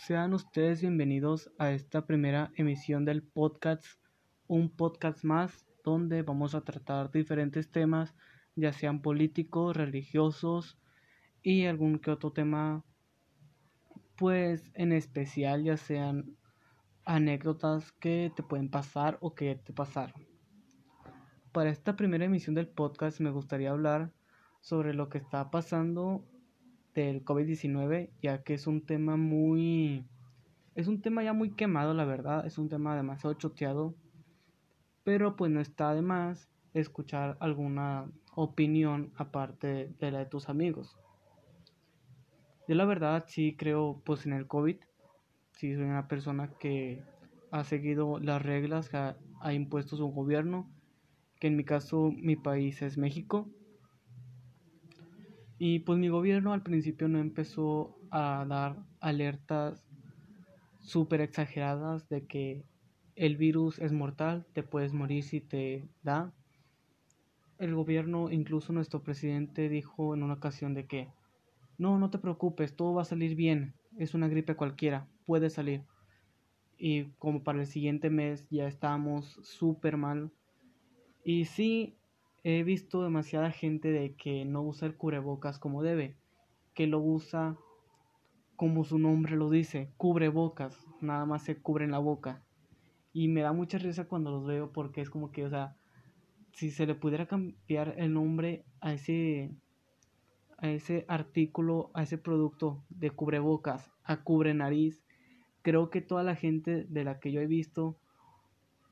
Sean ustedes bienvenidos a esta primera emisión del podcast, un podcast más donde vamos a tratar diferentes temas, ya sean políticos, religiosos y algún que otro tema, pues en especial, ya sean anécdotas que te pueden pasar o que te pasaron. Para esta primera emisión del podcast me gustaría hablar sobre lo que está pasando del COVID-19, ya que es un tema muy... Es un tema ya muy quemado, la verdad, es un tema demasiado choteado, pero pues no está de más escuchar alguna opinión aparte de la de tus amigos. Yo la verdad sí creo pues en el COVID, sí soy una persona que ha seguido las reglas que ha, ha impuesto su gobierno, que en mi caso mi país es México y pues mi gobierno al principio no empezó a dar alertas súper exageradas de que el virus es mortal, te puedes morir si te da. El gobierno, incluso nuestro presidente, dijo en una ocasión de que no, no te preocupes, todo va a salir bien, es una gripe cualquiera, puede salir. Y como para el siguiente mes ya estábamos súper mal. Y sí, he visto demasiada gente de que no usa el cubrebocas como debe, que lo usa como su nombre lo dice, cubrebocas, nada más se cubre en la boca. Y me da mucha risa cuando los veo porque es como que, o sea, si se le pudiera cambiar el nombre a ese a ese artículo, a ese producto de cubrebocas, a cubre nariz, creo que toda la gente de la que yo he visto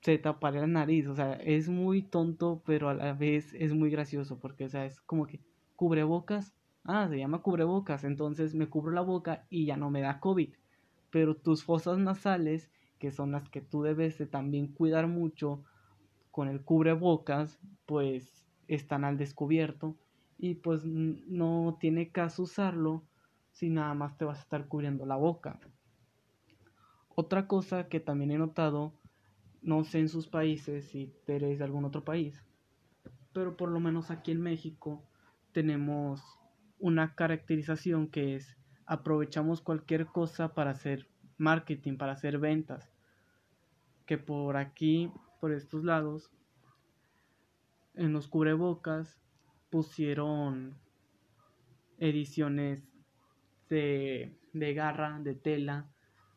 se taparía la nariz, o sea, es muy tonto, pero a la vez es muy gracioso, porque, o sea, es como que cubrebocas, ah, se llama cubrebocas, entonces me cubro la boca y ya no me da COVID, pero tus fosas nasales, que son las que tú debes de también cuidar mucho con el cubrebocas, pues están al descubierto y pues no tiene caso usarlo si nada más te vas a estar cubriendo la boca. Otra cosa que también he notado no sé en sus países si tenéis de algún otro país, pero por lo menos aquí en México tenemos una caracterización que es aprovechamos cualquier cosa para hacer marketing, para hacer ventas. Que por aquí, por estos lados, en los cubrebocas pusieron ediciones de, de garra, de tela,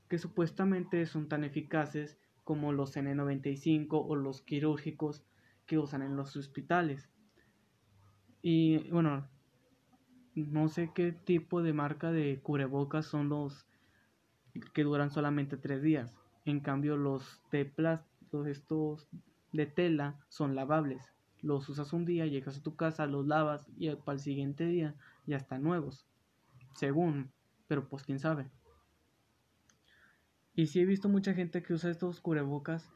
que supuestamente son tan eficaces como los N95 o los quirúrgicos que usan en los hospitales. Y bueno, no sé qué tipo de marca de cubrebocas son los que duran solamente tres días. En cambio, los de plástico, estos de tela, son lavables. Los usas un día, llegas a tu casa, los lavas y para el siguiente día ya están nuevos. Según, pero pues quién sabe. Y sí he visto mucha gente que usa estos cubrebocas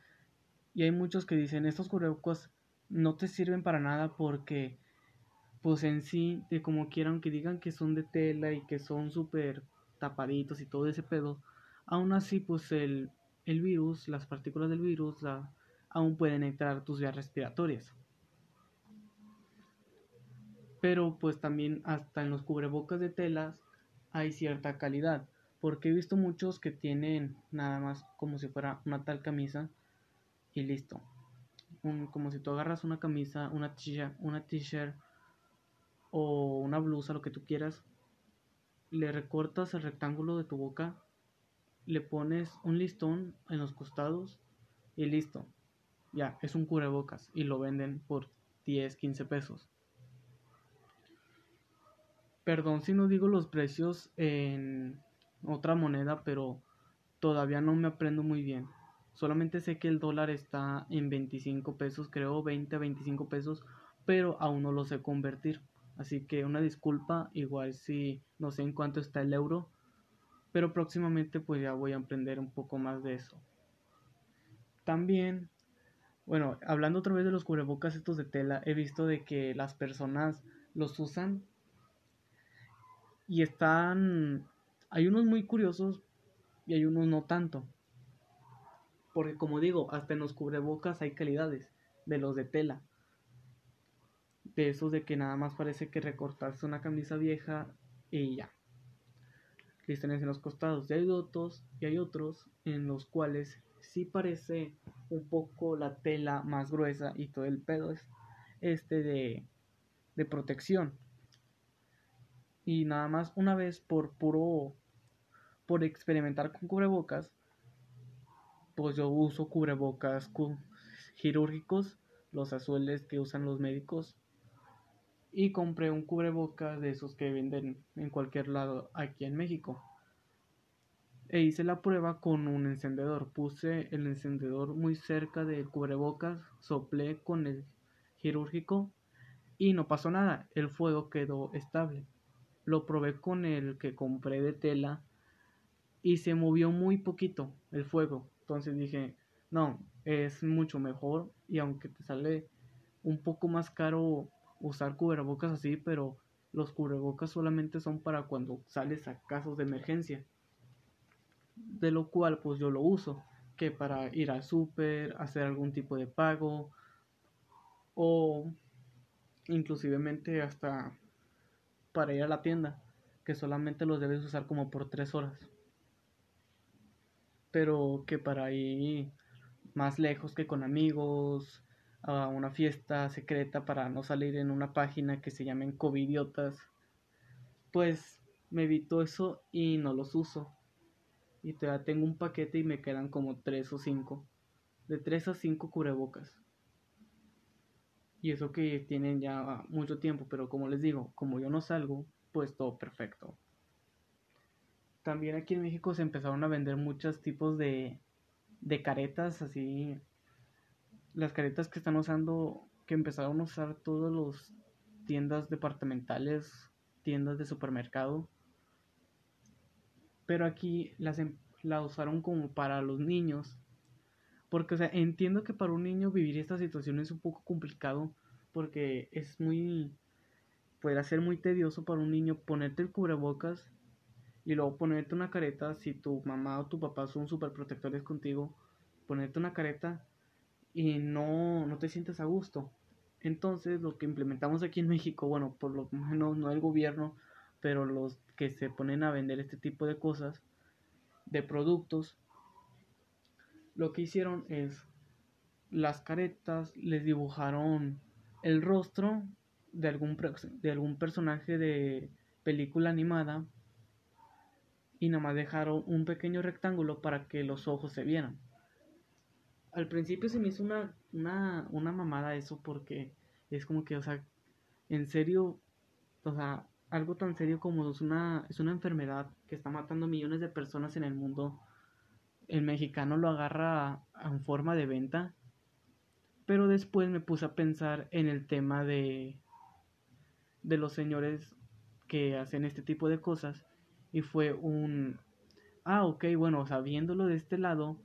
y hay muchos que dicen estos cubrebocas no te sirven para nada porque pues en sí de como quieran que digan que son de tela y que son súper tapaditos y todo ese pedo, aún así pues el, el virus, las partículas del virus aún pueden entrar tus vías respiratorias. Pero pues también hasta en los cubrebocas de telas hay cierta calidad porque he visto muchos que tienen nada más como si fuera una tal camisa y listo. como si tú agarras una camisa, una t-shirt, una t-shirt o una blusa, lo que tú quieras, le recortas el rectángulo de tu boca, le pones un listón en los costados y listo. Ya, es un cubrebocas y lo venden por 10, 15 pesos. Perdón si no digo los precios en otra moneda, pero todavía no me aprendo muy bien. Solamente sé que el dólar está en 25 pesos, creo 20 a 25 pesos, pero aún no lo sé convertir. Así que una disculpa, igual si no sé en cuánto está el euro, pero próximamente pues ya voy a aprender un poco más de eso. También, bueno, hablando otra vez de los cubrebocas estos de tela, he visto de que las personas los usan y están hay unos muy curiosos y hay unos no tanto. Porque como digo, hasta en los cubrebocas hay calidades de los de tela. De esos de que nada más parece que recortarse una camisa vieja y ya. cristales en los costados. Y hay otros, y hay otros en los cuales sí parece un poco la tela más gruesa y todo el pedo es este de, de protección. Y nada más una vez por puro por experimentar con cubrebocas, pues yo uso cubrebocas quirúrgicos, los azules que usan los médicos. Y compré un cubrebocas de esos que venden en cualquier lado aquí en México. E hice la prueba con un encendedor. Puse el encendedor muy cerca del cubrebocas, soplé con el quirúrgico y no pasó nada. El fuego quedó estable. Lo probé con el que compré de tela y se movió muy poquito el fuego. Entonces dije, no, es mucho mejor y aunque te sale un poco más caro usar cubrebocas así, pero los cubrebocas solamente son para cuando sales a casos de emergencia. De lo cual pues yo lo uso, que para ir al súper, hacer algún tipo de pago o inclusivemente hasta para ir a la tienda, que solamente los debes usar como por tres horas pero que para ir más lejos que con amigos, a una fiesta secreta para no salir en una página que se llamen covidiotas, pues me evito eso y no los uso. Y te tengo un paquete y me quedan como 3 o 5. De 3 a 5 cubrebocas. Y eso que tienen ya mucho tiempo, pero como les digo, como yo no salgo, pues todo perfecto también aquí en México se empezaron a vender muchos tipos de, de caretas, así. Las caretas que están usando, que empezaron a usar todas las tiendas departamentales, tiendas de supermercado. Pero aquí las em, la usaron como para los niños. Porque, o sea, entiendo que para un niño vivir esta situación es un poco complicado. Porque es muy. Puede ser muy tedioso para un niño ponerte el cubrebocas y luego ponerte una careta, si tu mamá o tu papá son súper protectores contigo, ponerte una careta y no, no te sientes a gusto. Entonces lo que implementamos aquí en México, bueno, por lo menos no el gobierno, pero los que se ponen a vender este tipo de cosas, de productos, lo que hicieron es las caretas les dibujaron el rostro de algún, de algún personaje de película animada y nada más dejaron un pequeño rectángulo para que los ojos se vieran. Al principio se me hizo una, una, una mamada eso porque es como que, o sea, en serio, o sea, algo tan serio como es una, es una enfermedad que está matando millones de personas en el mundo, el mexicano lo agarra en forma de venta. Pero después me puse a pensar en el tema de, de los señores que hacen este tipo de cosas y fue un, ah, ok, bueno, o sea, viéndolo de este lado,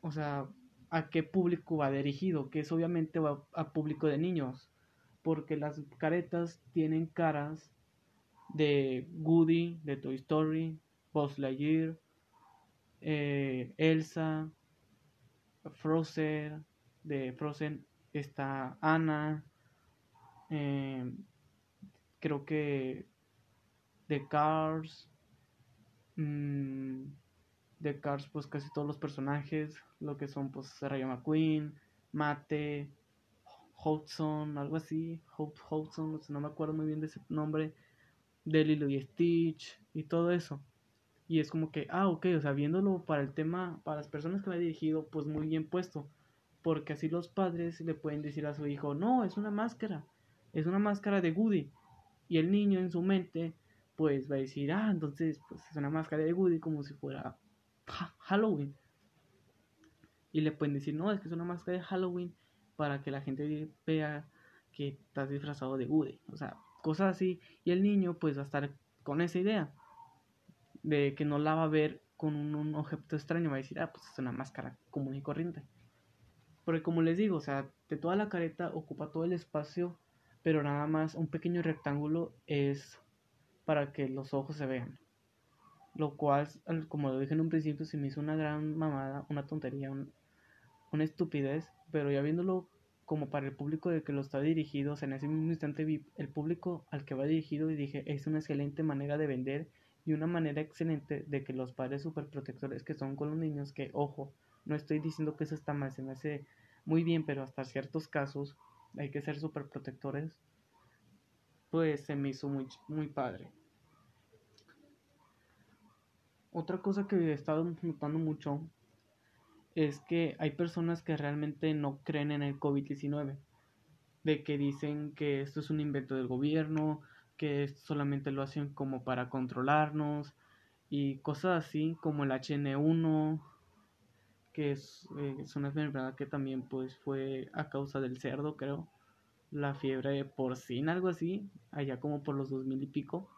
o sea, ¿a qué público va dirigido? Que es obviamente a público de niños, porque las caretas tienen caras de Woody, de Toy Story, Buzz Lightyear, eh, Elsa, Frozen, de Frozen está Anna, eh, creo que de Cars. Mm, de Cars, pues casi todos los personajes. Lo que son, pues, Rayo McQueen, Mate, Hudson, algo así. Hope Hudson, no me acuerdo muy bien de ese nombre. De y Stitch y todo eso. Y es como que, ah, ok, o sea, viéndolo para el tema, para las personas que me ha dirigido, pues muy bien puesto. Porque así los padres le pueden decir a su hijo, no, es una máscara, es una máscara de Woody. Y el niño en su mente pues va a decir, ah, entonces pues es una máscara de Woody como si fuera Halloween. Y le pueden decir, no, es que es una máscara de Halloween para que la gente vea que estás disfrazado de Woody. O sea, cosas así. Y el niño pues va a estar con esa idea de que no la va a ver con un, objeto extraño. Va a decir, ah, pues es una máscara común y corriente. Porque como les digo, o sea, de toda la careta ocupa todo el espacio, pero nada más un pequeño rectángulo es para que los ojos se vean. Lo cual, como lo dije en un principio, se me hizo una gran mamada, una tontería, una estupidez, pero ya viéndolo como para el público de que lo está dirigido, en ese mismo instante vi el público al que va dirigido y dije, es una excelente manera de vender Y una manera excelente de que los padres superprotectores que son con los niños, que ojo, no estoy diciendo que eso está mal, se me hace muy bien, pero hasta ciertos casos hay que ser superprotectores, pues se me hizo muy, muy padre. Otra cosa que he estado notando mucho es que hay personas que realmente no creen en el COVID-19, de que dicen que esto es un invento del gobierno, que solamente lo hacen como para controlarnos y cosas así como el HN1 que es, eh, es una enfermedad que también pues fue a causa del cerdo creo la fiebre porcina algo así allá como por los dos mil y pico.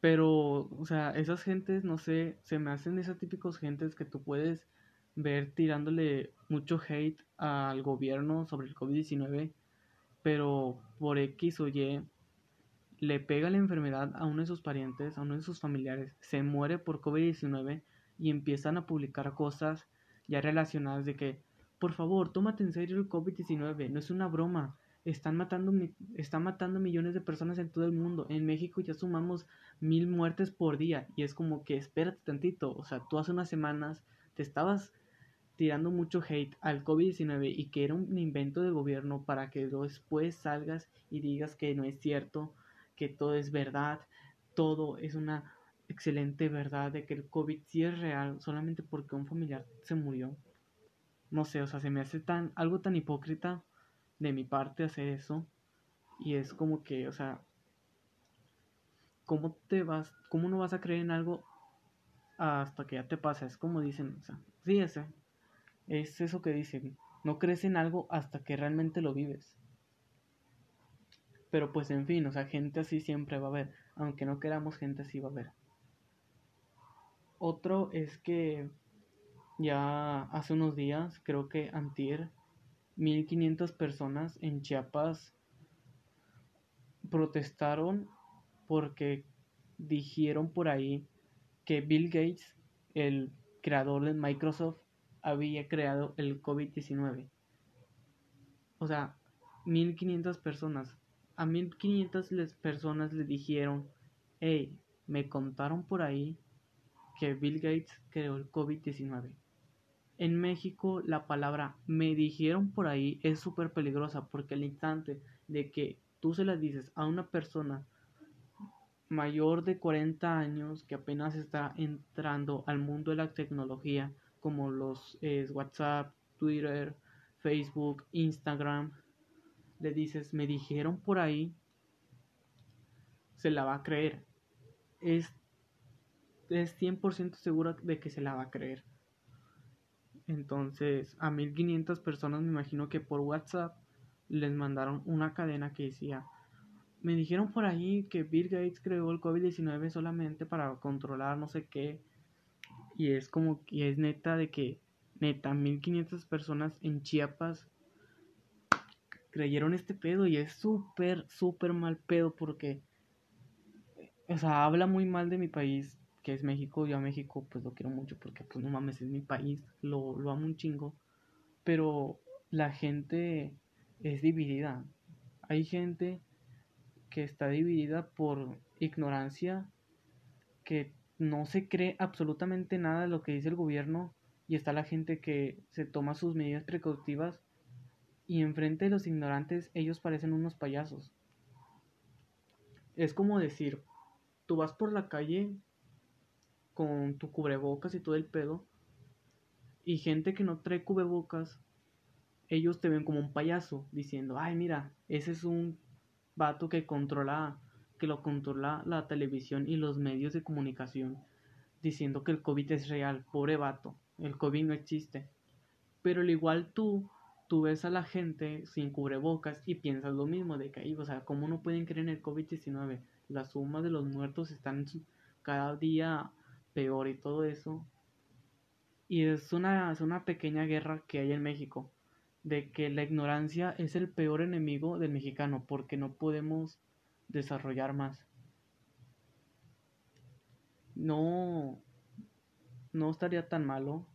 Pero o sea esas gentes no sé se me hacen esas típicos gentes que tú puedes ver tirándole mucho hate al gobierno sobre el COVID-19 pero por X o Y le pega la enfermedad a uno de sus parientes, a uno de sus familiares, se muere por COVID-19 y empiezan a publicar cosas ya relacionadas de que, por favor, tómate en serio el COVID-19, no es una broma, están matando, están matando millones de personas en todo el mundo, en México ya sumamos mil muertes por día y es como que espérate tantito, o sea, tú hace unas semanas te estabas tirando mucho hate al COVID-19 y que era un invento del gobierno para que después salgas y digas que no es cierto, que todo es verdad, todo es una excelente verdad de que el COVID sí es real solamente porque un familiar se murió. No sé, o sea, se me hace tan algo tan hipócrita de mi parte hacer eso y es como que, o sea, ¿cómo te vas, cómo no vas a creer en algo hasta que ya te pasa? Es como dicen, o sea, sí, ese es eso que dicen, no crees en algo hasta que realmente lo vives. Pero pues en fin, o sea, gente así siempre va a haber, aunque no queramos gente así va a haber. Otro es que ya hace unos días, creo que antier, 1500 personas en Chiapas protestaron porque dijeron por ahí que Bill Gates, el creador de Microsoft, había creado el COVID-19. O sea, 1500 personas. A 1500 personas le dijeron, hey, me contaron por ahí que Bill Gates creó el COVID-19. En México la palabra me dijeron por ahí es súper peligrosa porque el instante de que tú se la dices a una persona mayor de 40 años que apenas está entrando al mundo de la tecnología como los WhatsApp, Twitter, Facebook, Instagram, le dices, me dijeron por ahí, se la va a creer. Es, es 100% segura de que se la va a creer. Entonces, a 1500 personas me imagino que por WhatsApp les mandaron una cadena que decía, me dijeron por ahí que Bill Gates creó el COVID-19 solamente para controlar no sé qué y es como que es neta de que, neta, 1500 personas en Chiapas creyeron este pedo y es súper, súper mal pedo porque, o sea, habla muy mal de mi país, que es México. Yo a México pues lo quiero mucho porque pues no mames, es mi país, lo, lo amo un chingo. Pero la gente es dividida. Hay gente que está dividida por ignorancia, que no se cree absolutamente nada de lo que dice el gobierno y está la gente que se toma sus medidas precautivas y enfrente de los ignorantes ellos parecen unos payasos. Es como decir, tú vas por la calle con tu cubrebocas y todo el pedo y gente que no trae cubrebocas, ellos te ven como un payaso diciendo, ay mira, ese es un vato que controla que lo controla la televisión y los medios de comunicación, diciendo que el COVID es real, pobre vato, el COVID no existe. Pero al igual tú, tú ves a la gente sin cubrebocas y piensas lo mismo, de que, o sea, ¿cómo no pueden creer en el COVID-19? La suma de los muertos están cada día peor y todo eso. Y es una, es una pequeña guerra que hay en México, de que la ignorancia es el peor enemigo del mexicano, porque no podemos desarrollar más. No, no estaría tan malo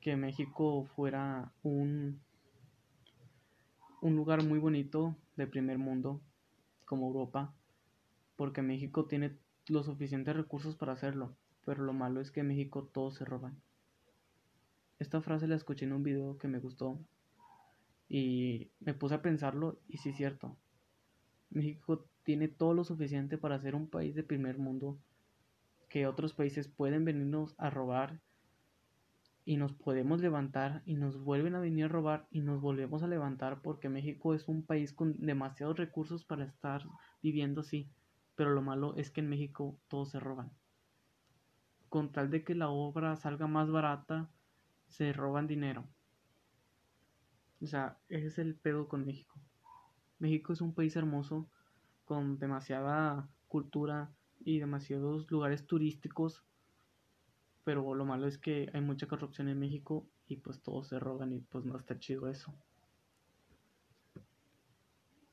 que México fuera un, un lugar muy bonito de primer mundo como Europa, porque México tiene los suficientes recursos para hacerlo, pero lo malo es que en México todos se roban. Esta frase la escuché en un video que me gustó y me puse a pensarlo y sí es cierto. México tiene todo lo suficiente para ser un país de primer mundo que otros países pueden venirnos a robar y nos podemos levantar y nos vuelven a venir a robar y nos volvemos a levantar porque México es un país con demasiados recursos para estar viviendo así. Pero lo malo es que en México todos se roban. Con tal de que la obra salga más barata, se roban dinero. O sea, ese es el pedo con México. México es un país hermoso, con demasiada cultura y demasiados lugares turísticos, pero lo malo es que hay mucha corrupción en México y pues todos se roban y pues no está chido eso.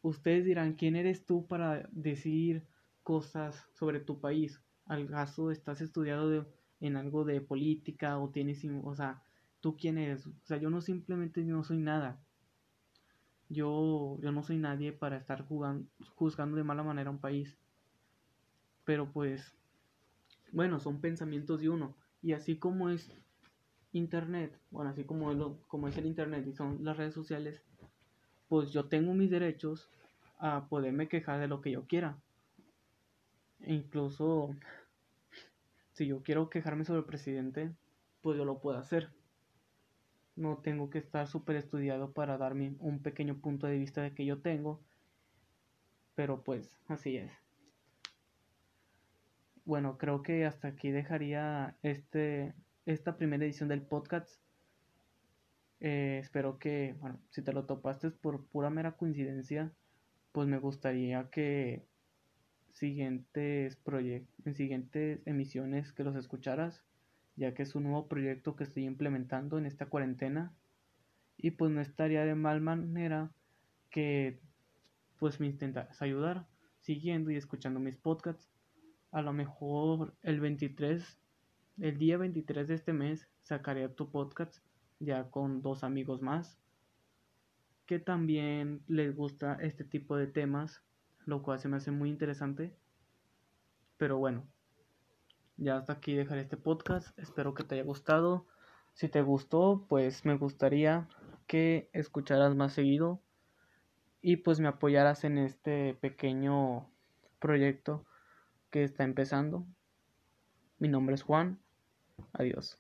Ustedes dirán, ¿quién eres tú para decir cosas sobre tu país? ¿Al caso estás estudiado en algo de política o tienes, o sea, ¿tú quién eres? O sea, yo no simplemente no soy nada. Yo, yo no soy nadie para estar jugando, juzgando de mala manera a un país. Pero pues, bueno, son pensamientos de uno. Y así como es Internet, bueno, así como es, lo, como es el Internet y son las redes sociales, pues yo tengo mis derechos a poderme quejar de lo que yo quiera. E incluso, si yo quiero quejarme sobre el presidente, pues yo lo puedo hacer no tengo que estar súper estudiado para darme un pequeño punto de vista de que yo tengo. Pero pues así es. Bueno, creo que hasta aquí dejaría este, esta primera edición del podcast. Eh, espero que, bueno, si te lo topaste por pura mera coincidencia, pues me gustaría que siguientes en siguientes emisiones que los escucharas ya que es un nuevo proyecto que estoy implementando en esta cuarentena y pues no estaría de mal manera que pues me intentas ayudar siguiendo y escuchando mis podcasts. A lo mejor el 23, el día 23 de este mes sacaré tu podcast ya con dos amigos más que también les gusta este tipo de temas, lo cual se me hace muy interesante. Pero bueno, ya hasta aquí dejaré este podcast. Espero que te haya gustado. Si te gustó, pues me gustaría que escucharas más seguido y pues me apoyaras en este pequeño proyecto que está empezando. Mi nombre es Juan. Adiós.